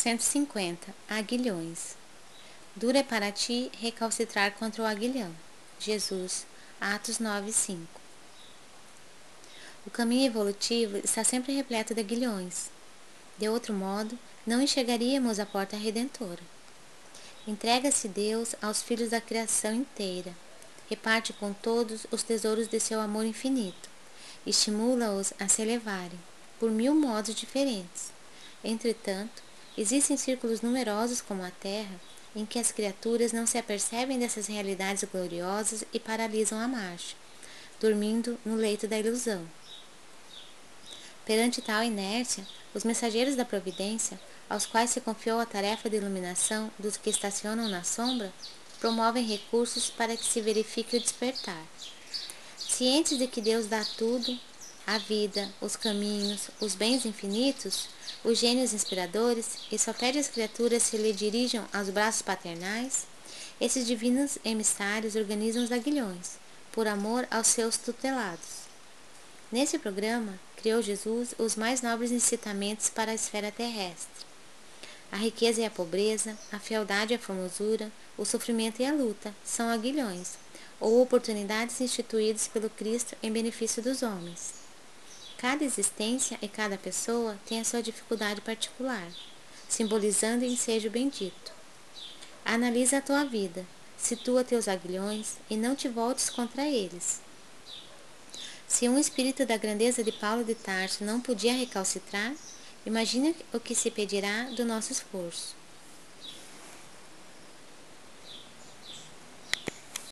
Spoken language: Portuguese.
150. Aguilhões. Dura é para ti recalcitrar contra o aguilhão. Jesus, Atos 9, 5. O caminho evolutivo está sempre repleto de aguilhões. De outro modo, não enxergaríamos a porta redentora. Entrega-se Deus aos filhos da criação inteira, reparte com todos os tesouros de seu amor infinito, estimula-os a se elevarem, por mil modos diferentes. Entretanto, existem círculos numerosos como a Terra, em que as criaturas não se apercebem dessas realidades gloriosas e paralisam a marcha, dormindo no leito da ilusão. Perante tal inércia, os mensageiros da providência, aos quais se confiou a tarefa de iluminação dos que estacionam na sombra, promovem recursos para que se verifique o despertar. Cientes de que Deus dá tudo, a vida, os caminhos, os bens infinitos, os gênios inspiradores, e só pede às criaturas se lhe dirijam aos braços paternais, esses divinos emissários organizam os aguilhões, por amor aos seus tutelados. Nesse programa, criou Jesus os mais nobres incitamentos para a esfera terrestre. A riqueza e a pobreza, a fealdade e a formosura, o sofrimento e a luta são aguilhões, ou oportunidades instituídas pelo Cristo em benefício dos homens. Cada existência e cada pessoa tem a sua dificuldade particular, simbolizando o ensejo bendito. Analisa a tua vida, situa teus aguilhões e não te voltes contra eles. Se um espírito da grandeza de Paulo de Tarso não podia recalcitrar, imagina o que se pedirá do nosso esforço.